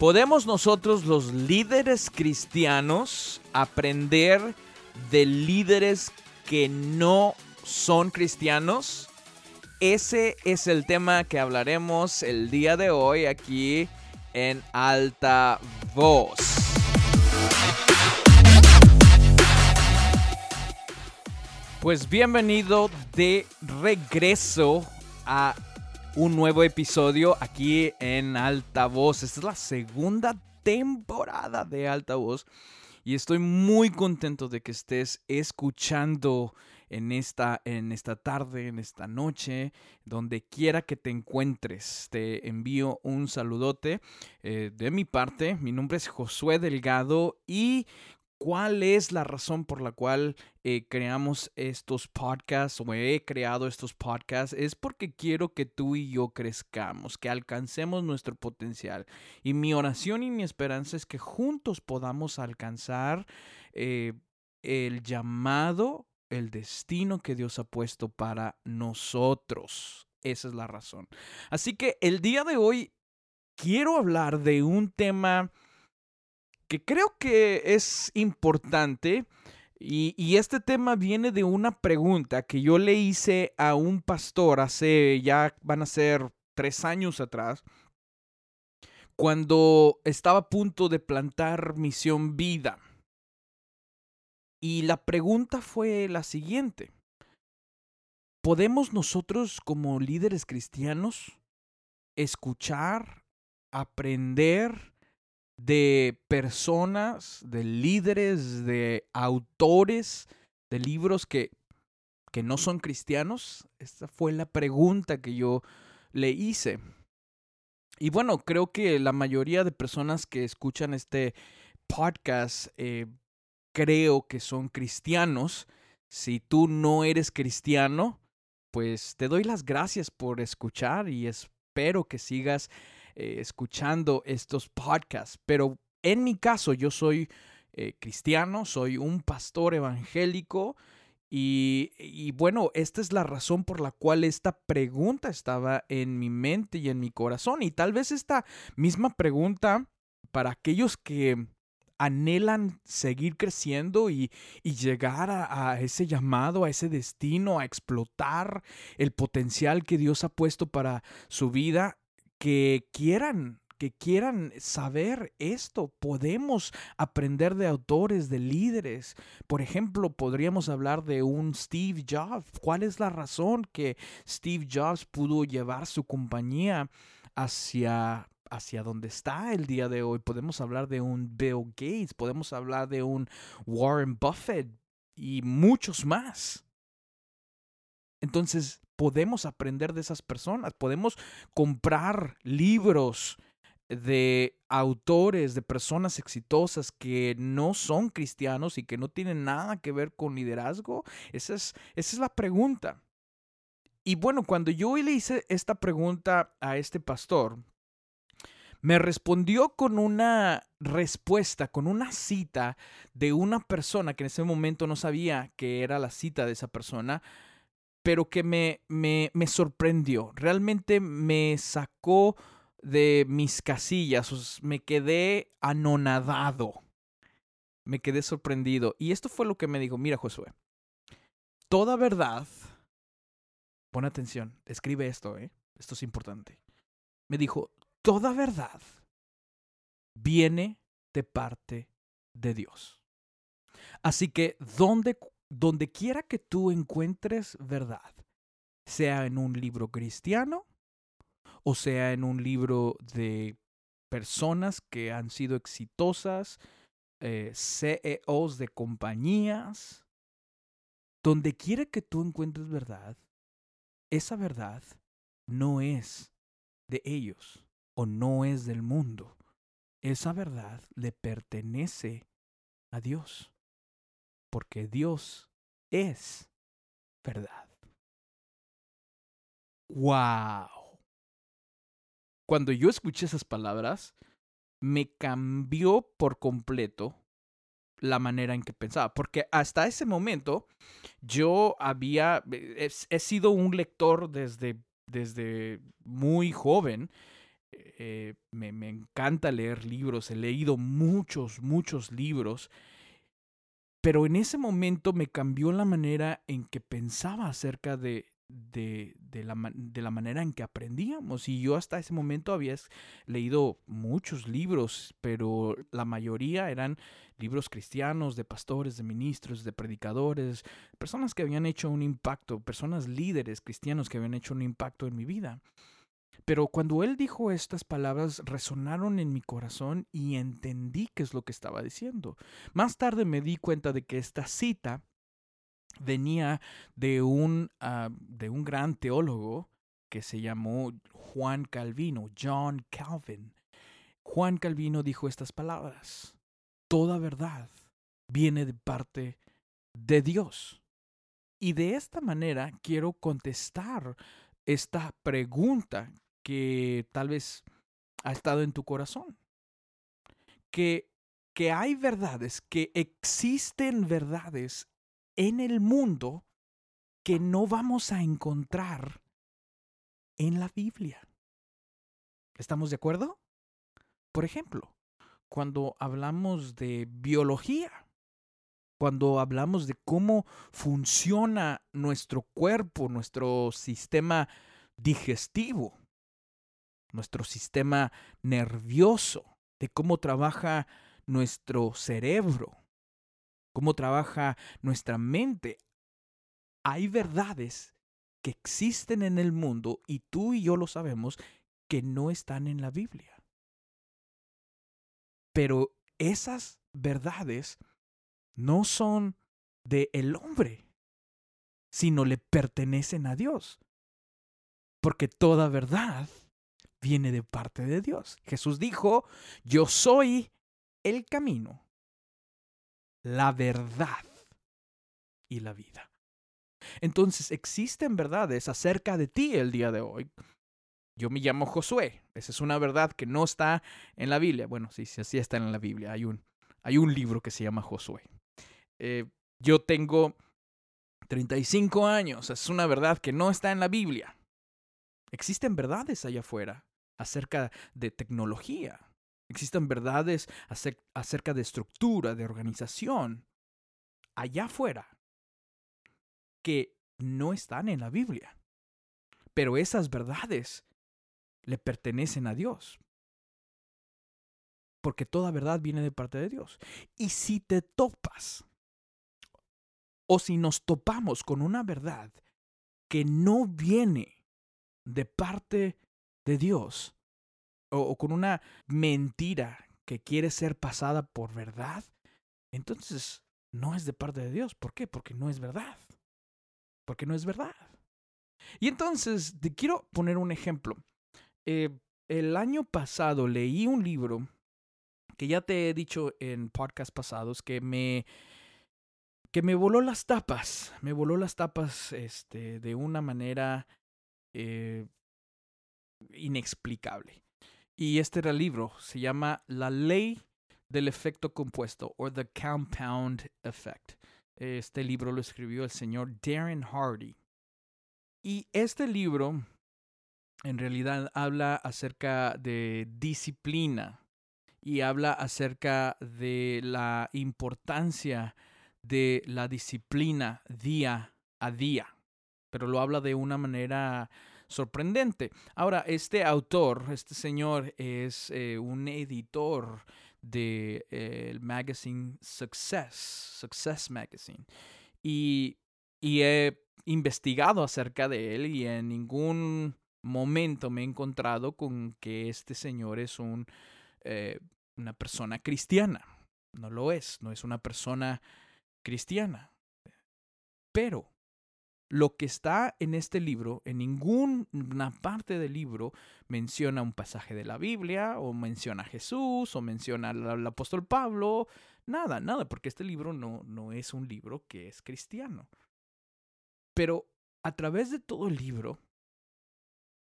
¿Podemos nosotros los líderes cristianos aprender de líderes que no son cristianos? Ese es el tema que hablaremos el día de hoy aquí en alta voz. Pues bienvenido de regreso a un nuevo episodio aquí en Alta Voz. Esta es la segunda temporada de Alta Voz y estoy muy contento de que estés escuchando en esta, en esta tarde, en esta noche, donde quiera que te encuentres. Te envío un saludote eh, de mi parte. Mi nombre es Josué Delgado y ¿Cuál es la razón por la cual eh, creamos estos podcasts o he creado estos podcasts? Es porque quiero que tú y yo crezcamos, que alcancemos nuestro potencial. Y mi oración y mi esperanza es que juntos podamos alcanzar eh, el llamado, el destino que Dios ha puesto para nosotros. Esa es la razón. Así que el día de hoy quiero hablar de un tema que creo que es importante. Y, este tema viene de una pregunta que yo le hice a un pastor hace ya van a ser tres años atrás, cuando estaba a punto de plantar Misión Vida. Y la pregunta fue la siguiente. ¿Podemos nosotros como líderes cristianos escuchar, aprender de personas, de líderes, de autores de libros que, que no son cristianos? Esta fue la pregunta que yo le hice. Y bueno, creo que la mayoría de personas que escuchan este podcast eh, creo que son cristianos. Si tú no eres cristiano, pues te doy las gracias por escuchar y espero que sigas eh, escuchando estos podcasts. Pero en mi caso, yo soy eh, cristiano, soy un pastor evangélico. Y, bueno, esta es la razón por la cual esta pregunta estaba en mi mente y en mi corazón. Y tal vez esta misma pregunta para aquellos que anhelan seguir creciendo y, llegar a, ese llamado, a ese destino, a explotar el potencial que Dios ha puesto para su vida, que quieran que quieran saber esto. Podemos aprender de autores, de líderes. Por ejemplo, podríamos hablar de un Steve Jobs. ¿Cuál es la razón que Steve Jobs pudo llevar su compañía hacia hacia donde está el día de hoy? Podemos hablar de un Bill Gates, podemos hablar de un Warren Buffett y muchos más. Entonces, podemos aprender de esas personas, podemos comprar libros de autores, de personas exitosas que no son cristianos y que no tienen nada que ver con liderazgo? Esa es, esa es la pregunta. Y bueno, cuando yo le hice esta pregunta a este pastor, me respondió con una respuesta, con una cita de una persona que en ese momento no sabía que era la cita de esa persona, pero que me, me, me sorprendió. Realmente me sacó de mis casillas, me quedé anonadado, me quedé sorprendido. Y esto fue lo que me dijo, mira Josué, toda verdad, pon atención, escribe esto, ¿eh? esto es importante. Me dijo, toda verdad viene de parte de Dios. Así que, ¿dónde donde quiera que tú encuentres verdad, sea en un libro cristiano o sea en un libro de personas que han sido exitosas, eh, CEOs de compañías, donde quiera que tú encuentres verdad, esa verdad no es de ellos o no es del mundo. Esa verdad le pertenece a Dios porque Dios es verdad. ¡Wow! Cuando yo escuché esas palabras, me cambió por completo la manera en que pensaba, porque hasta ese momento yo había, he, he sido un lector desde, desde muy joven eh, me, me encanta leer libros, he leído muchos, muchos libros, pero en ese momento me cambió la manera en que pensaba acerca de, de, la, de, la, manera en que aprendíamos. Y yo hasta ese momento había leído muchos libros, pero la mayoría eran libros cristianos, de pastores, de ministros, de predicadores, personas que habían hecho un impacto, personas líderes cristianos que habían hecho un impacto en mi vida. Pero cuando él dijo estas palabras resonaron en mi corazón y entendí qué es lo que estaba diciendo. Más tarde me di cuenta de que esta cita venía de un, uh, de un gran teólogo que se llamó Juan Calvino, John Calvin. Juan Calvino dijo estas palabras, toda verdad viene de parte de Dios. Y de esta manera quiero contestar esta pregunta que tal vez ha estado en tu corazón. Que, que hay verdades, que existen verdades en el mundo que no vamos a encontrar en la Biblia. ¿Estamos de acuerdo? Por ejemplo, cuando hablamos de biología, cuando hablamos de cómo funciona nuestro cuerpo, nuestro sistema digestivo, nuestro sistema nervioso, de cómo trabaja nuestro cerebro, cómo trabaja nuestra mente. Hay verdades que existen en el mundo y tú y yo lo sabemos que no están en la Biblia. Pero esas verdades no son de el hombre, sino le pertenecen a Dios. Porque toda verdad viene de parte de Dios. Jesús dijo, yo soy el camino, la verdad y la vida. Entonces existen verdades acerca de ti el día de hoy. Yo me llamo Josué. Esa es una verdad que no está en la Biblia. Bueno, sí, sí, sí está en la Biblia. Hay un, hay un libro que se llama Josué. Eh, yo tengo 35 años. Es una verdad que no está en la Biblia. Existen verdades allá afuera acerca de tecnología. Existen verdades acerca de estructura, de organización, allá afuera, que no están en la Biblia. Pero esas verdades le pertenecen a Dios. Porque toda verdad viene de parte de Dios. Y si te topas, o si nos topamos con una verdad que no viene de parte de Dios o, con una mentira que quiere ser pasada por verdad, entonces no es de parte de Dios. ¿Por qué? Porque no es verdad. Porque no es verdad. Y entonces te quiero poner un ejemplo. Eh, el año pasado leí un libro que ya te he dicho en podcasts pasados que me que me voló las tapas, me voló las tapas este, de una manera eh, inexplicable. Y este era el libro, se llama La ley del efecto compuesto o The Compound Effect. Este libro lo escribió el señor Darren Hardy. Y este libro en realidad habla acerca de disciplina y habla acerca de la importancia de la disciplina día a día, pero lo habla de una manera sorprendente. Ahora, este autor, este señor, es eh, un editor de eh, el magazine Success, Success Magazine. Y, y he investigado acerca de él y en ningún momento me he encontrado con que este señor es un, eh, una persona cristiana. No lo es, no es una persona cristiana. Pero lo que está en este libro, en ninguna parte del libro menciona un pasaje de la Biblia, o menciona a Jesús, o menciona al, apóstol Pablo, nada, nada, porque este libro no, no es un libro que es cristiano. Pero a través de todo el libro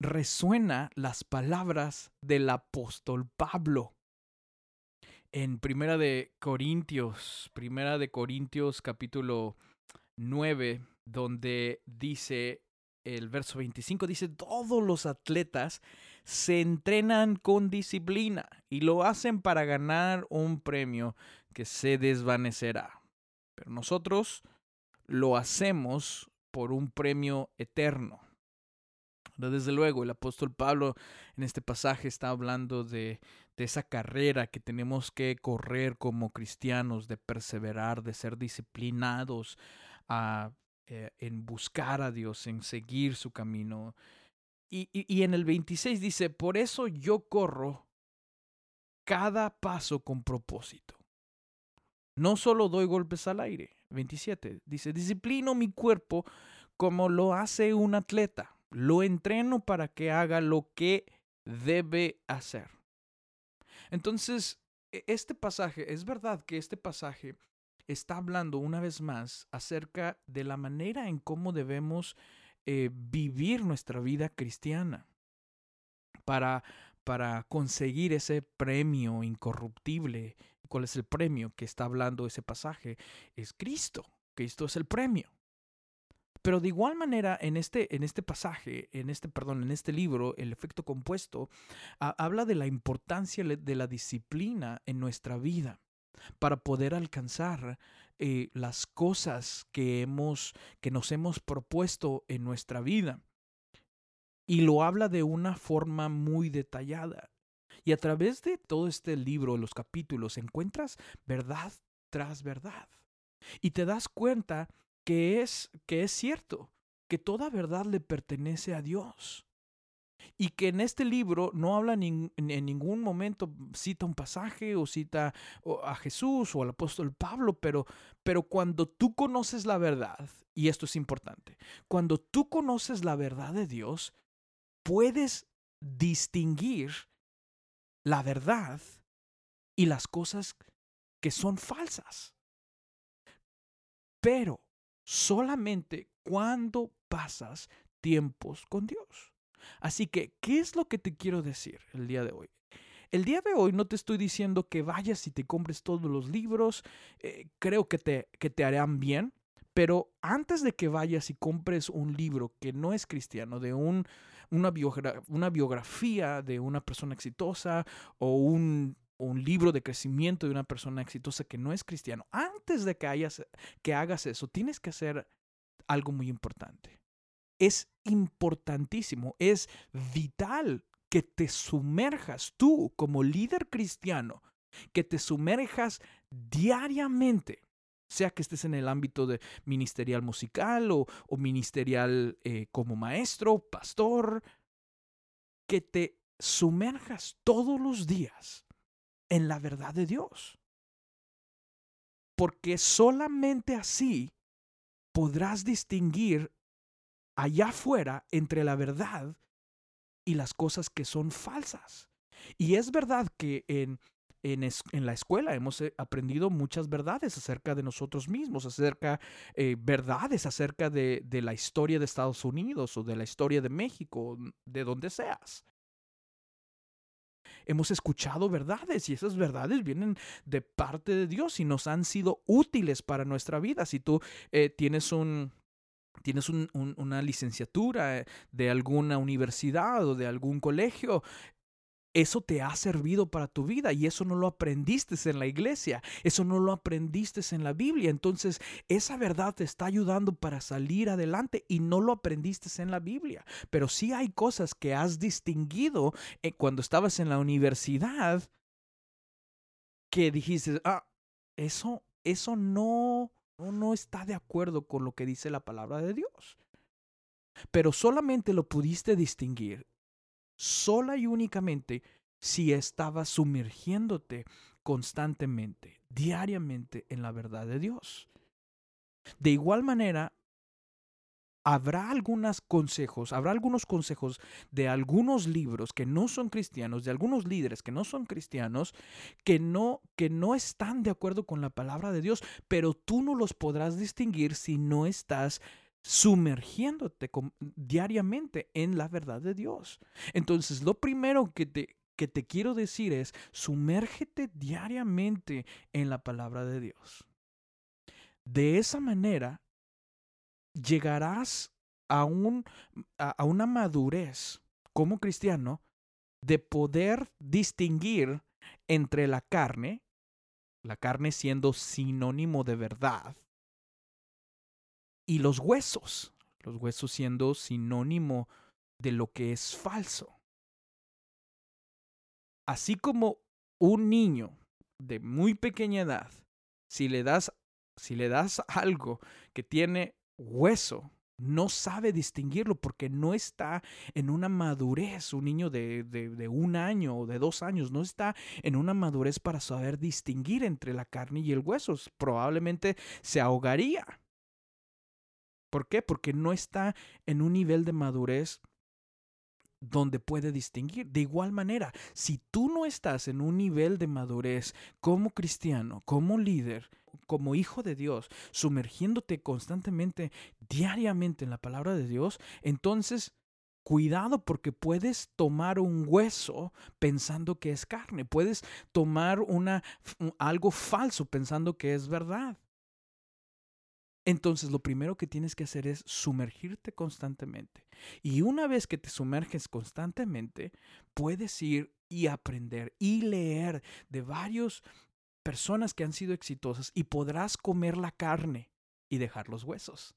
resuena las palabras del apóstol Pablo. En Primera de Corintios, Primera de Corintios capítulo 9, donde dice el verso 25, dice, todos los atletas se entrenan con disciplina y lo hacen para ganar un premio que se desvanecerá. Pero nosotros lo hacemos por un premio eterno. Desde luego, el apóstol Pablo en este pasaje está hablando de, de, esa carrera que tenemos que correr como cristianos, de perseverar, de ser disciplinados a, eh, en buscar a Dios, en seguir su camino. Y, y, y en el 26 dice, por eso yo corro cada paso con propósito. No solo doy golpes al aire. 27 dice, disciplino mi cuerpo como lo hace un atleta lo entreno para que haga lo que debe hacer. Entonces, e, este pasaje, es verdad que este pasaje está hablando una vez más acerca de la manera en cómo debemos eh, vivir nuestra vida cristiana para, para conseguir ese premio incorruptible. ¿Cuál es el premio que está hablando ese pasaje? Es Cristo. Cristo es el premio. Pero de igual manera, en este, en este pasaje, en este, perdón, en este libro, el efecto compuesto, habla de la importancia de la disciplina en nuestra vida para poder alcanzar eh, las cosas que hemos, que nos hemos propuesto en nuestra vida. Y lo habla de una forma muy detallada. Y a través de todo este libro, los capítulos, encuentras verdad tras verdad. Y te das cuenta que es, que es cierto, que toda verdad le pertenece a Dios. Y que en este libro no habla en ningún momento, cita un pasaje o cita a Jesús o al apóstol Pablo, pero, pero cuando tú conoces la verdad, y esto es importante, cuando tú conoces la verdad de Dios, puedes distinguir la verdad y las cosas que son falsas. Pero solamente cuando pasas tiempos con Dios. Así que, ¿qué es lo que te quiero decir el día de hoy? El día de hoy no te estoy diciendo que vayas y te compres todos los libros, eh, creo que te, que te harán bien, pero antes de que vayas y compres un libro que no es cristiano, de un, una, una biografía de una persona exitosa o un un libro de crecimiento de una persona exitosa que no es cristiano, antes de que, hayas, que hagas eso, tienes que hacer algo muy importante. Es importantísimo, es vital que te sumerjas tú como líder cristiano, que te sumerjas diariamente, sea que estés en el ámbito de ministerial musical o, ministerial eh, como maestro, pastor, que te sumerjas todos los días en la verdad de Dios. Porque solamente así podrás distinguir allá afuera entre la verdad y las cosas que son falsas. Y es verdad que en, en, la escuela hemos eh, aprendido muchas verdades acerca de nosotros mismos, acerca eh, verdades acerca de, de la historia de Estados Unidos o de la historia de México, de donde seas hemos escuchado verdades y esas verdades vienen de parte de Dios y nos han sido útiles para nuestra vida. Si tú eh, tienes un tienes una licenciatura de alguna universidad o de algún colegio, eso te ha servido para tu vida y eso no lo aprendiste en la iglesia, eso no lo aprendiste en la Biblia. Entonces, esa verdad te está ayudando para salir adelante y no lo aprendiste en la Biblia. Pero sí hay cosas que has distinguido eh, cuando estabas en la universidad que dijiste, ah, eso, eso no, no está de acuerdo con lo que dice la palabra de Dios. Pero solamente lo pudiste distinguir sola y únicamente si estabas sumergiéndote constantemente, diariamente en la verdad de Dios. De igual manera, habrá algunos consejos, habrá algunos consejos de algunos libros que no son cristianos, de algunos líderes que no son cristianos, que no que no están de acuerdo con la palabra de Dios, pero tú no los podrás distinguir si no estás sumergiéndote diariamente en la verdad de Dios. Entonces, lo primero que te, que te quiero decir es, sumérgete diariamente en la palabra de Dios. De esa manera, llegarás a, un, a, una madurez como cristiano de poder distinguir entre la carne, la carne siendo sinónimo de verdad, y los huesos, los huesos siendo sinónimo de lo que es falso. Así como un niño de muy pequeña edad, si le das, si le das algo que tiene hueso, no sabe distinguirlo porque no está en una madurez, un niño de, de, un año o de dos años, no está en una madurez para saber distinguir entre la carne y el hueso. Probablemente se ahogaría. ¿Por qué? Porque no está en un nivel de madurez donde puede distinguir. De igual manera, si tú no estás en un nivel de madurez como cristiano, como líder, como hijo de Dios, sumergiéndote constantemente, diariamente en la palabra de Dios, entonces cuidado porque puedes tomar un hueso pensando que es carne, puedes tomar una algo falso pensando que es verdad. Entonces lo primero que tienes que hacer es sumergirte constantemente. Y una vez que te sumerges constantemente, puedes ir y aprender y leer de varias personas que han sido exitosas y podrás comer la carne y dejar los huesos.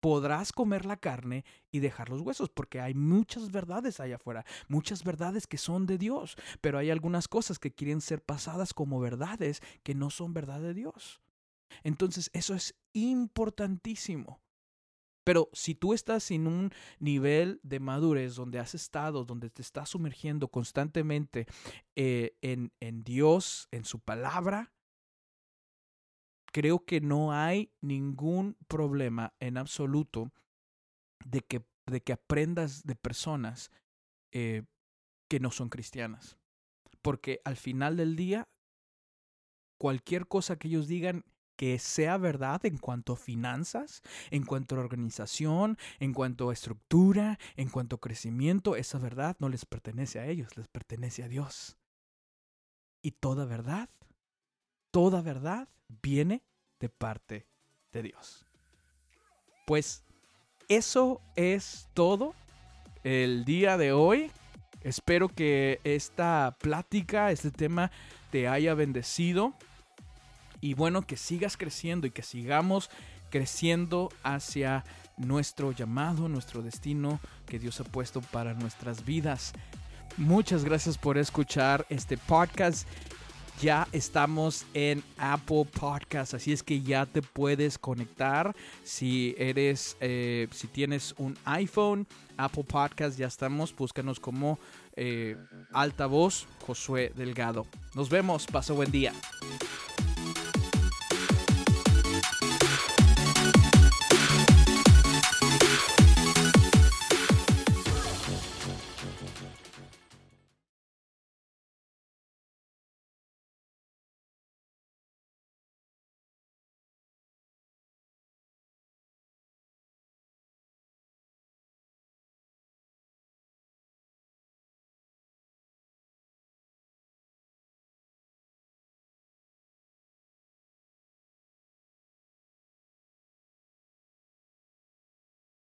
Podrás comer la carne y dejar los huesos, porque hay muchas verdades allá afuera, muchas verdades que son de Dios, pero hay algunas cosas que quieren ser pasadas como verdades que no son verdad de Dios. Entonces, eso es importantísimo. Pero si tú estás en un nivel de madurez donde has estado, donde te estás sumergiendo constantemente eh, en, en Dios, en su palabra, creo que no hay ningún problema en absoluto de que, de que aprendas de personas eh, que no son cristianas. Porque al final del día, cualquier cosa que ellos digan que sea verdad en cuanto a finanzas, en cuanto a organización, en cuanto a estructura, en cuanto a crecimiento, esa verdad no les pertenece a ellos, les pertenece a Dios. Y toda verdad, toda verdad viene de parte de Dios. Pues eso es todo el día de hoy. Espero que esta plática, este tema te haya bendecido y bueno, que sigas creciendo y que sigamos creciendo hacia nuestro llamado, nuestro destino que Dios ha puesto para nuestras vidas. Muchas gracias por escuchar este podcast. Ya estamos en Apple Podcast, así es que ya te puedes conectar. Si eres, eh, si tienes un iPhone, Apple Podcast, ya estamos. Búscanos como eh, altavoz Josué Delgado. Nos vemos. Paso buen día.